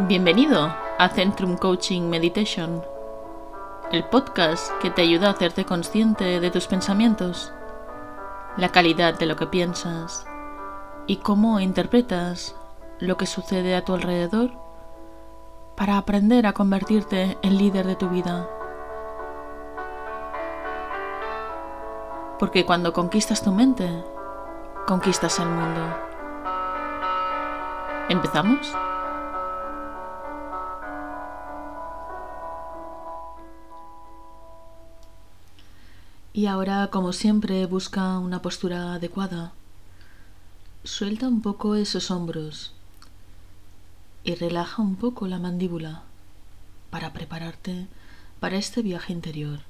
Bienvenido a Centrum Coaching Meditation, el podcast que te ayuda a hacerte consciente de tus pensamientos, la calidad de lo que piensas y cómo interpretas lo que sucede a tu alrededor para aprender a convertirte en líder de tu vida. Porque cuando conquistas tu mente, conquistas el mundo. ¿Empezamos? Y ahora, como siempre, busca una postura adecuada. Suelta un poco esos hombros y relaja un poco la mandíbula para prepararte para este viaje interior.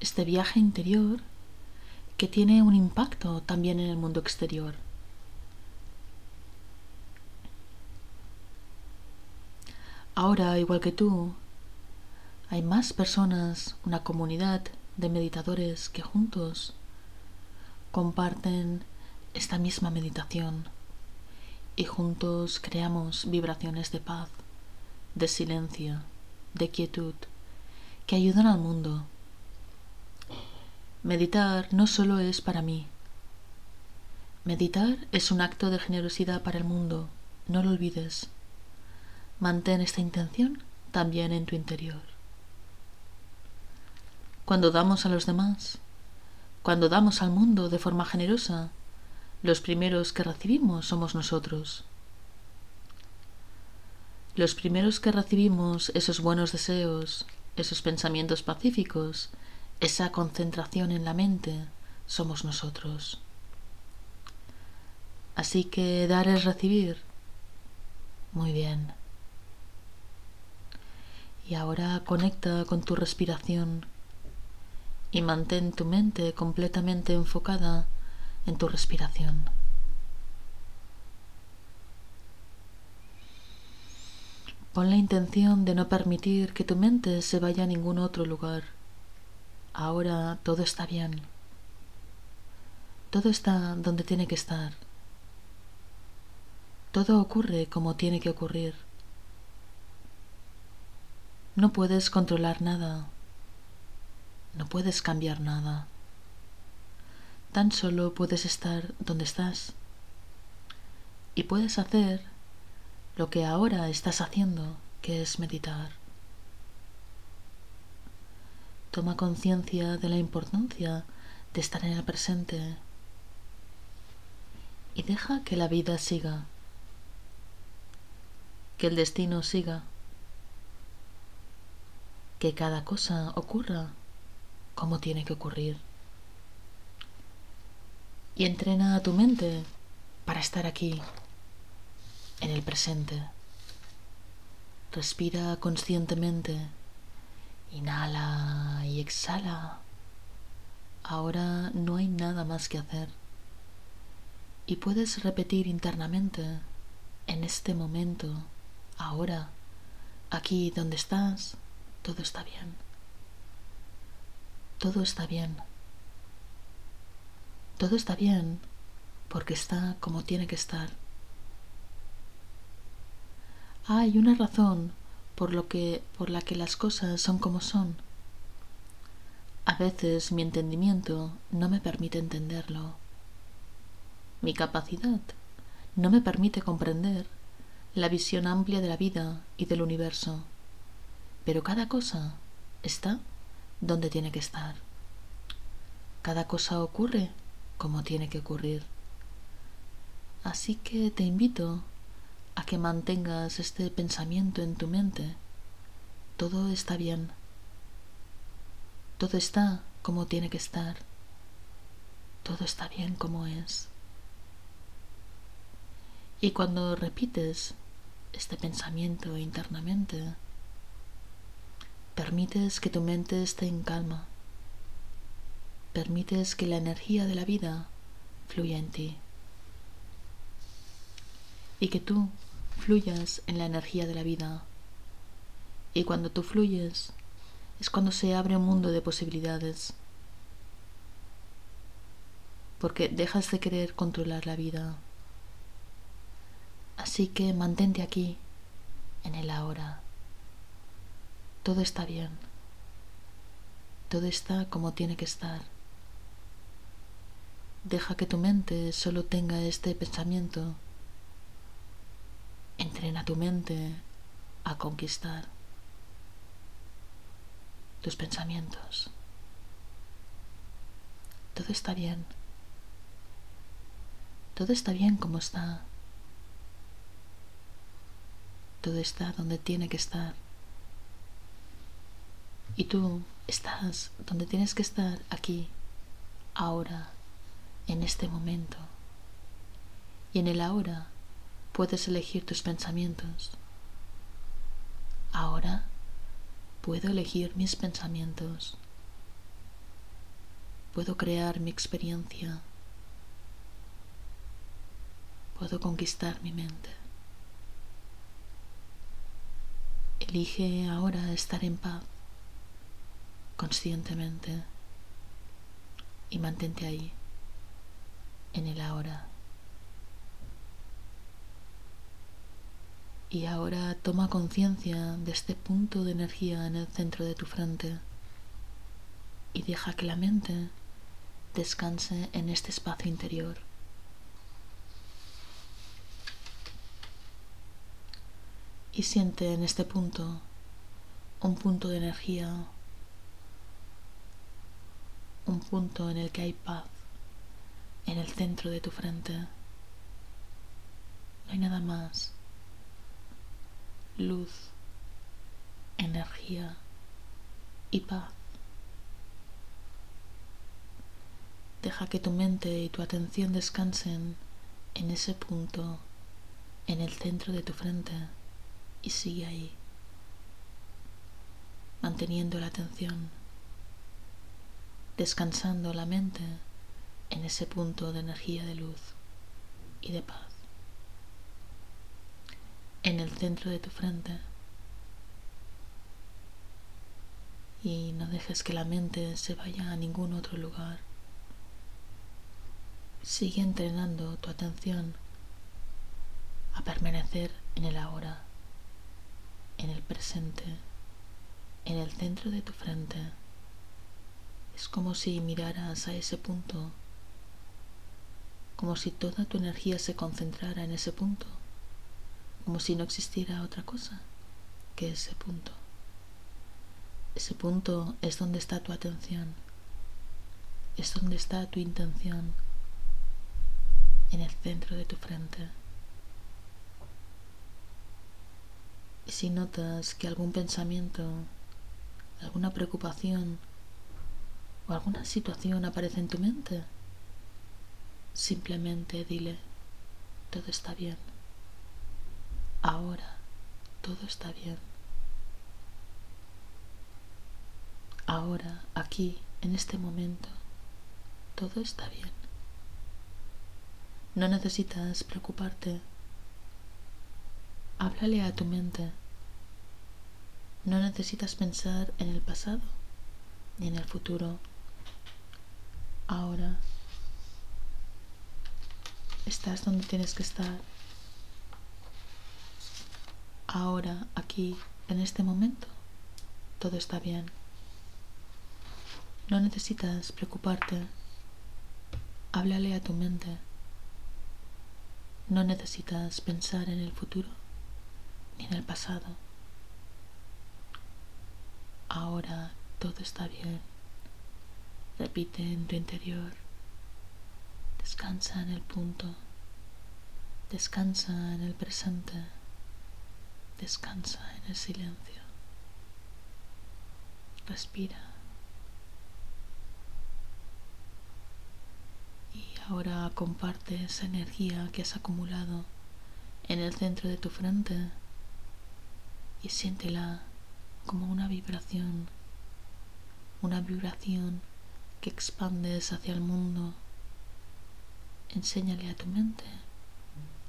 Este viaje interior que tiene un impacto también en el mundo exterior. Ahora, igual que tú, hay más personas, una comunidad de meditadores que juntos comparten esta misma meditación y juntos creamos vibraciones de paz, de silencio, de quietud que ayudan al mundo. Meditar no solo es para mí. Meditar es un acto de generosidad para el mundo, no lo olvides. Mantén esta intención también en tu interior cuando damos a los demás, cuando damos al mundo de forma generosa, los primeros que recibimos somos nosotros. Los primeros que recibimos esos buenos deseos, esos pensamientos pacíficos, esa concentración en la mente, somos nosotros. Así que dar es recibir. Muy bien. Y ahora conecta con tu respiración y mantén tu mente completamente enfocada en tu respiración. Pon la intención de no permitir que tu mente se vaya a ningún otro lugar. Ahora todo está bien. Todo está donde tiene que estar. Todo ocurre como tiene que ocurrir. No puedes controlar nada. No puedes cambiar nada. Tan solo puedes estar donde estás. Y puedes hacer lo que ahora estás haciendo, que es meditar. Toma conciencia de la importancia de estar en el presente y deja que la vida siga, que el destino siga, que cada cosa ocurra cómo tiene que ocurrir. Y entrena a tu mente para estar aquí, en el presente. Respira conscientemente. Inhala y exhala. Ahora no hay nada más que hacer. Y puedes repetir internamente, en este momento, ahora, aquí donde estás, todo está bien todo está bien. Todo está bien porque está como tiene que estar. Hay una razón por, lo que, por la que las cosas son como son. A veces mi entendimiento no me permite entenderlo. Mi capacidad no me permite comprender la visión amplia de la vida y del universo. Pero cada cosa está donde tiene que estar. Cada cosa ocurre como tiene que ocurrir. Así que te invito a que mantengas este pensamiento en tu mente. Todo está bien. Todo está como tiene que estar. Todo está bien como es. Y cuando repites este pensamiento internamente, Permites que tu mente esté en calma. Permites que la energía de la vida fluya en ti. Y que tú fluyas en la energía de la vida. Y cuando tú fluyes es cuando se abre un mundo de posibilidades. Porque dejas de querer controlar la vida. Así que mantente aquí, en el ahora. Todo está bien. Todo está como tiene que estar. Deja que tu mente solo tenga este pensamiento. Entrena tu mente a conquistar tus pensamientos. Todo está bien. Todo está bien como está. Todo está donde tiene que estar. Y tú estás donde tienes que estar aquí, ahora, en este momento. Y en el ahora puedes elegir tus pensamientos. Ahora puedo elegir mis pensamientos. Puedo crear mi experiencia. Puedo conquistar mi mente. Elige ahora estar en paz, conscientemente, y mantente ahí, en el ahora. Y ahora toma conciencia de este punto de energía en el centro de tu frente y deja que la mente descanse en este espacio interior. Y siente en este punto un punto de energía, un punto en el que hay paz, en el centro de tu frente. No hay nada más luz, energía y paz. Deja que tu mente y tu atención descansen en ese punto, en el centro de tu frente, y sigue ahí, manteniendo la atención, descansando la mente en ese punto de energía de luz y de paz en el centro de tu frente y no dejes que la mente se vaya a ningún otro lugar. Sigue entrenando tu atención a permanecer en el ahora, en el presente, en el centro de tu frente. Es como si miraras a ese punto, como si toda tu energía se concentrara en ese punto como si no existiera otra cosa que ese punto. Ese punto es donde está tu atención, es donde está tu intención, en el centro de tu frente. Y si notas que algún pensamiento, alguna preocupación o alguna situación aparece en tu mente, simplemente dile, todo está bien. Ahora todo está bien. Ahora, aquí, en este momento, todo está bien. No necesitas preocuparte. Háblale a tu mente. No necesitas pensar en el pasado ni en el futuro. Ahora estás donde tienes que estar ahora, aquí, en este momento, todo está bien. No necesitas preocuparte. Háblale a tu mente. No necesitas pensar en el futuro ni en el pasado. Ahora todo está bien. Repite en tu interior. Descansa en el punto. Descansa en el presente. Descansa en el silencio. Respira. Y ahora comparte esa energía que has acumulado en el centro de tu frente y siéntela como una vibración, una vibración que expandes hacia el mundo. Enséñale a tu mente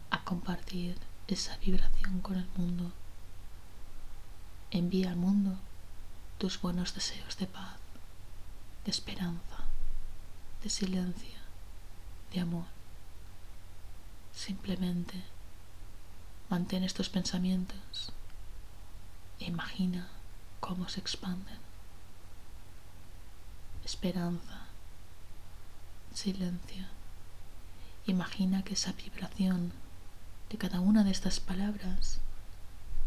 a compartir esa vibración con el mundo. Envía al mundo tus buenos deseos de paz, de esperanza, de silencio, de amor. Simplemente mantén estos pensamientos e imagina cómo se expanden. Esperanza, silencio. Imagina que esa vibración de cada una de estas palabras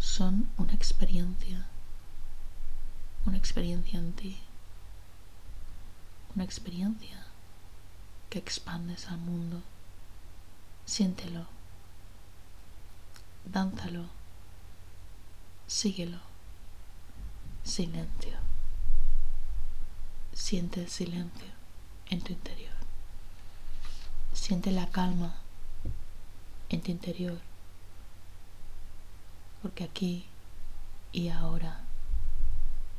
son una experiencia, una experiencia en ti, una experiencia que expandes al mundo. Siéntelo, dánzalo, síguelo, silencio. Siente el silencio en tu interior. Siente la calma en tu interior. Porque aquí y ahora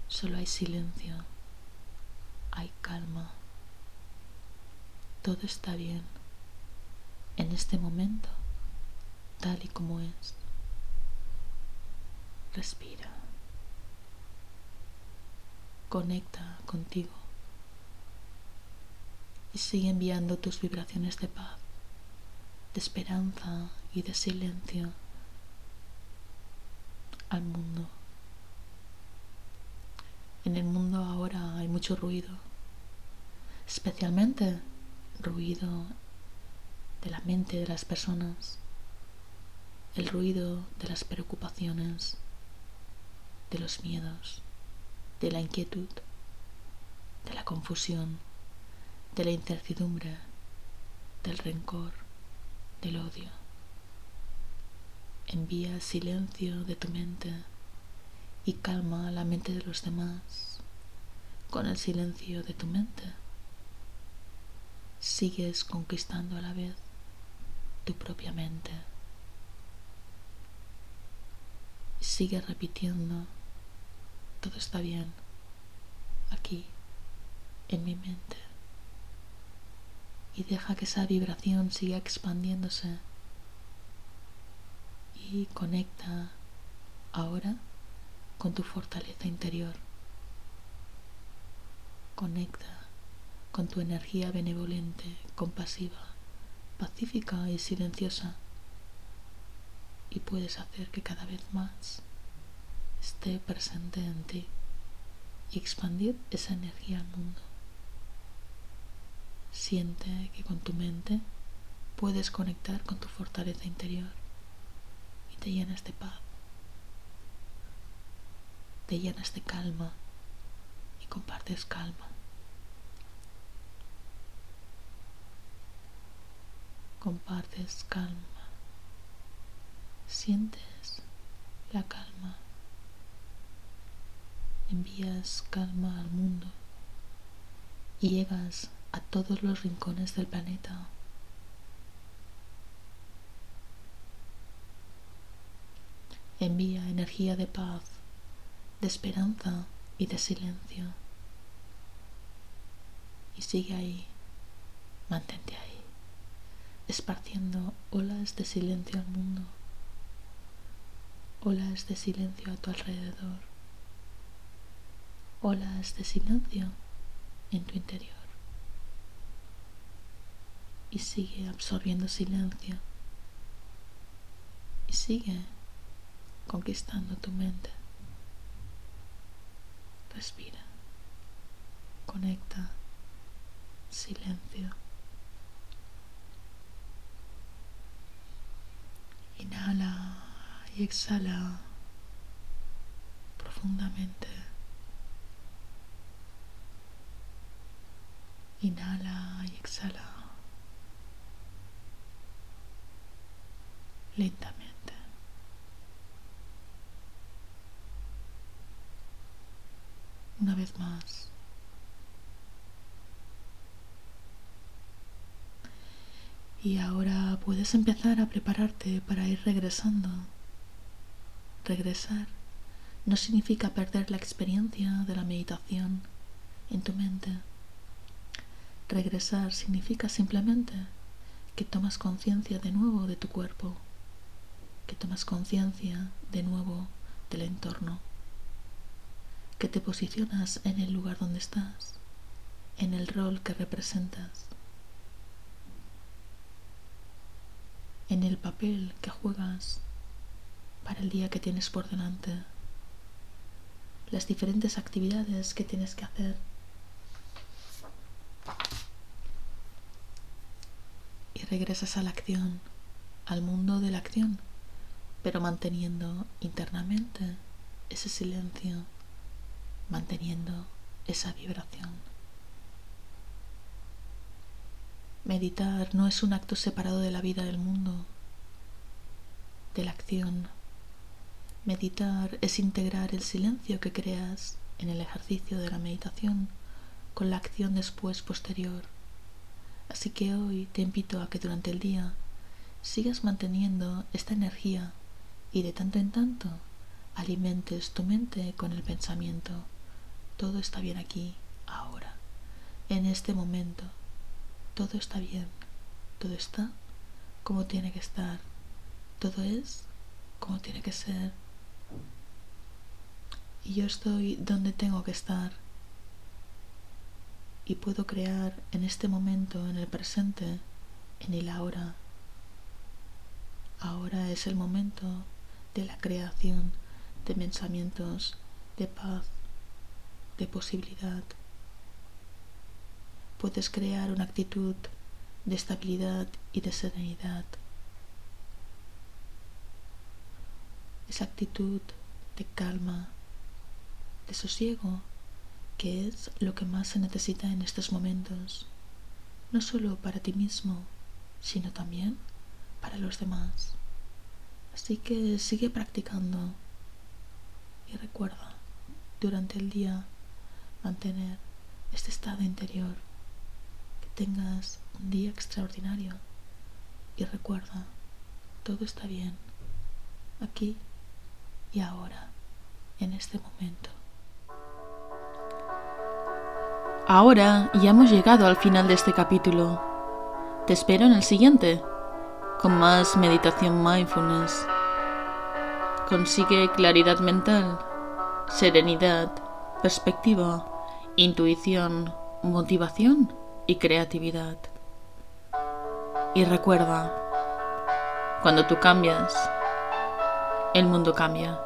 solo hay silencio, hay calma. Todo está bien en este momento, tal y como es. Respira. Conecta contigo y sigue enviando tus vibraciones de paz, de esperanza y de silencio al mundo. En el mundo ahora hay mucho ruido, especialmente ruido de la mente de las personas, el ruido de las preocupaciones, de los miedos, de la inquietud, de la confusión de la incertidumbre, del rencor, del odio. Envía silencio de tu mente y calma la mente de los demás con el silencio de tu mente. Sigues conquistando a la vez tu propia mente. Sigue repitiendo, todo está bien, aquí, en mi mente y deja que esa vibración siga expandiéndose y conecta ahora con tu fortaleza interior. Conecta con tu energía benevolente, compasiva, pacífica y silenciosa y puedes hacer que cada vez más esté presente en ti y expandir esa energía al mundo. Siente que con tu mente puedes conectar con tu fortaleza interior y te llenas de paz, te llenas de calma y compartes calma. Compartes calma, sientes la calma, envías calma al mundo y llegas a todos los rincones del planeta. Envía energía de paz, de esperanza y de silencio. Y sigue ahí, mantente ahí, esparciendo olas de silencio al mundo, olas de silencio a tu alrededor, olas de silencio en tu interior y sigue absorbiendo silencio y sigue conquistando tu mente. Respira, conecta, silencio. Inhala y exhala profundamente. Inhala y exhala. Lentamente. Una vez más. Y ahora puedes empezar a prepararte para ir regresando. Regresar no significa perder la experiencia de la meditación en tu mente. Regresar significa simplemente que tomas conciencia de nuevo de tu cuerpo, que tomas conciencia de nuevo del entorno, que te posicionas en el lugar donde estás, en el rol que representas, en el papel que juegas para el día que tienes por delante, las diferentes actividades que tienes que hacer. Y regresas a la acción, al mundo de la acción, pero manteniendo internamente ese silencio, manteniendo esa vibración. Meditar no es un acto separado de la vida del mundo, de la acción. Meditar es integrar el silencio que creas en el ejercicio de la meditación con la acción después posterior. Así que hoy te invito a que durante el día sigas manteniendo esta energía y de tanto en tanto alimentes tu mente con el pensamiento. Todo está bien aquí, ahora, en este momento. Todo está bien, todo está como tiene que estar, todo es como tiene que ser. Y yo estoy donde tengo que estar. Y puedo crear en este momento, en el presente, en el ahora. Ahora es el momento de la creación de pensamientos de paz, de posibilidad puedes crear una actitud de estabilidad y de serenidad. Esa actitud de calma, de sosiego, que es lo que más se necesita en estos momentos, no solo para ti mismo, sino también para los demás. Así que sigue practicando y recuerda durante el día mantener este estado interior tengas un día extraordinario y recuerda, todo está bien, aquí y ahora, en este momento. Ahora ya hemos llegado al final de este capítulo. Te espero en el siguiente, con más meditación mindfulness. Consigue claridad mental, serenidad, perspectiva, intuición, motivación y creatividad. Y recuerda, cuando tú cambias, el mundo cambia.